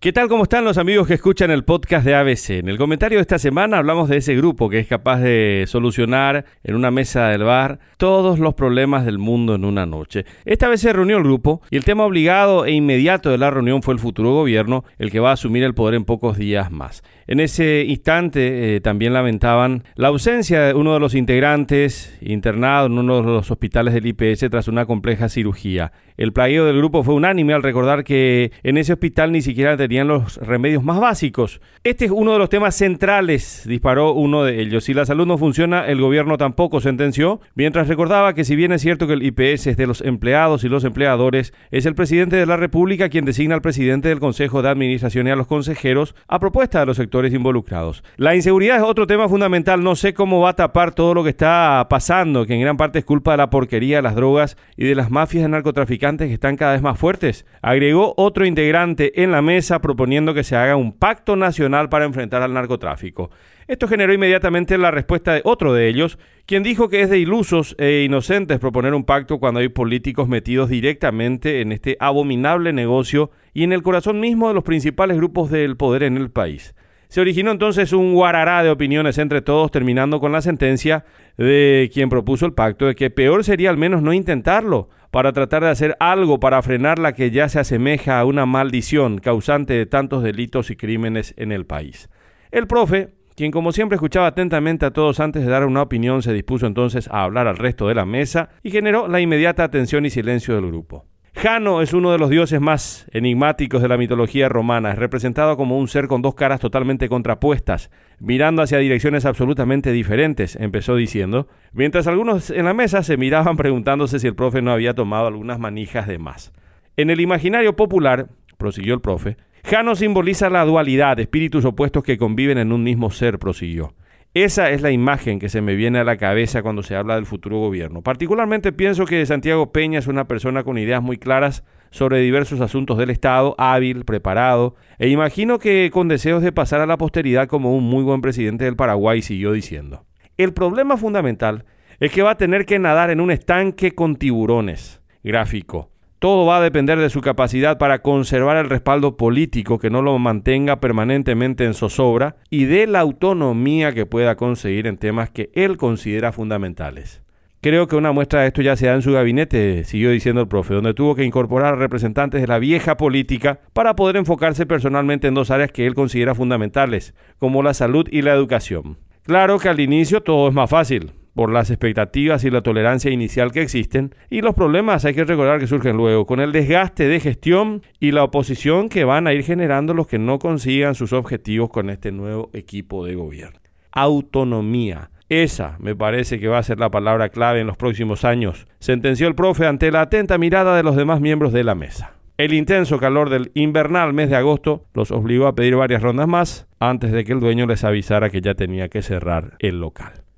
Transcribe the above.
¿Qué tal? ¿Cómo están los amigos que escuchan el podcast de ABC? En el comentario de esta semana hablamos de ese grupo que es capaz de solucionar en una mesa del bar todos los problemas del mundo en una noche. Esta vez se reunió el grupo y el tema obligado e inmediato de la reunión fue el futuro gobierno, el que va a asumir el poder en pocos días más. En ese instante eh, también lamentaban la ausencia de uno de los integrantes internado en uno de los hospitales del IPS tras una compleja cirugía. El plagueo del grupo fue unánime al recordar que en ese hospital ni siquiera tenían los remedios más básicos. Este es uno de los temas centrales, disparó uno de ellos. Si la salud no funciona, el gobierno tampoco sentenció, mientras recordaba que si bien es cierto que el IPS es de los empleados y los empleadores, es el presidente de la República quien designa al presidente del Consejo de Administración y a los consejeros a propuesta de los sectores involucrados. La inseguridad es otro tema fundamental. No sé cómo va a tapar todo lo que está pasando, que en gran parte es culpa de la porquería las drogas y de las mafias de narcotraficantes que están cada vez más fuertes. Agregó otro integrante en la mesa proponiendo que se haga un pacto nacional para enfrentar al narcotráfico. Esto generó inmediatamente la respuesta de otro de ellos, quien dijo que es de ilusos e inocentes proponer un pacto cuando hay políticos metidos directamente en este abominable negocio y en el corazón mismo de los principales grupos del poder en el país. Se originó entonces un guarará de opiniones entre todos, terminando con la sentencia de quien propuso el pacto de que peor sería al menos no intentarlo, para tratar de hacer algo para frenar la que ya se asemeja a una maldición causante de tantos delitos y crímenes en el país. El profe, quien como siempre escuchaba atentamente a todos antes de dar una opinión, se dispuso entonces a hablar al resto de la mesa y generó la inmediata atención y silencio del grupo. Jano es uno de los dioses más enigmáticos de la mitología romana. Es representado como un ser con dos caras totalmente contrapuestas, mirando hacia direcciones absolutamente diferentes, empezó diciendo, mientras algunos en la mesa se miraban preguntándose si el profe no había tomado algunas manijas de más. En el imaginario popular, prosiguió el profe, Jano simboliza la dualidad, espíritus opuestos que conviven en un mismo ser, prosiguió. Esa es la imagen que se me viene a la cabeza cuando se habla del futuro gobierno. Particularmente pienso que Santiago Peña es una persona con ideas muy claras sobre diversos asuntos del Estado, hábil, preparado, e imagino que con deseos de pasar a la posteridad como un muy buen presidente del Paraguay, siguió diciendo. El problema fundamental es que va a tener que nadar en un estanque con tiburones. Gráfico. Todo va a depender de su capacidad para conservar el respaldo político que no lo mantenga permanentemente en zozobra y de la autonomía que pueda conseguir en temas que él considera fundamentales. Creo que una muestra de esto ya se da en su gabinete, siguió diciendo el profe, donde tuvo que incorporar a representantes de la vieja política para poder enfocarse personalmente en dos áreas que él considera fundamentales, como la salud y la educación. Claro que al inicio todo es más fácil, por las expectativas y la tolerancia inicial que existen y los problemas hay que recordar que surgen luego con el desgaste de gestión y la oposición que van a ir generando los que no consigan sus objetivos con este nuevo equipo de gobierno. Autonomía. Esa me parece que va a ser la palabra clave en los próximos años, sentenció el profe ante la atenta mirada de los demás miembros de la mesa. El intenso calor del invernal mes de agosto los obligó a pedir varias rondas más antes de que el dueño les avisara que ya tenía que cerrar el local.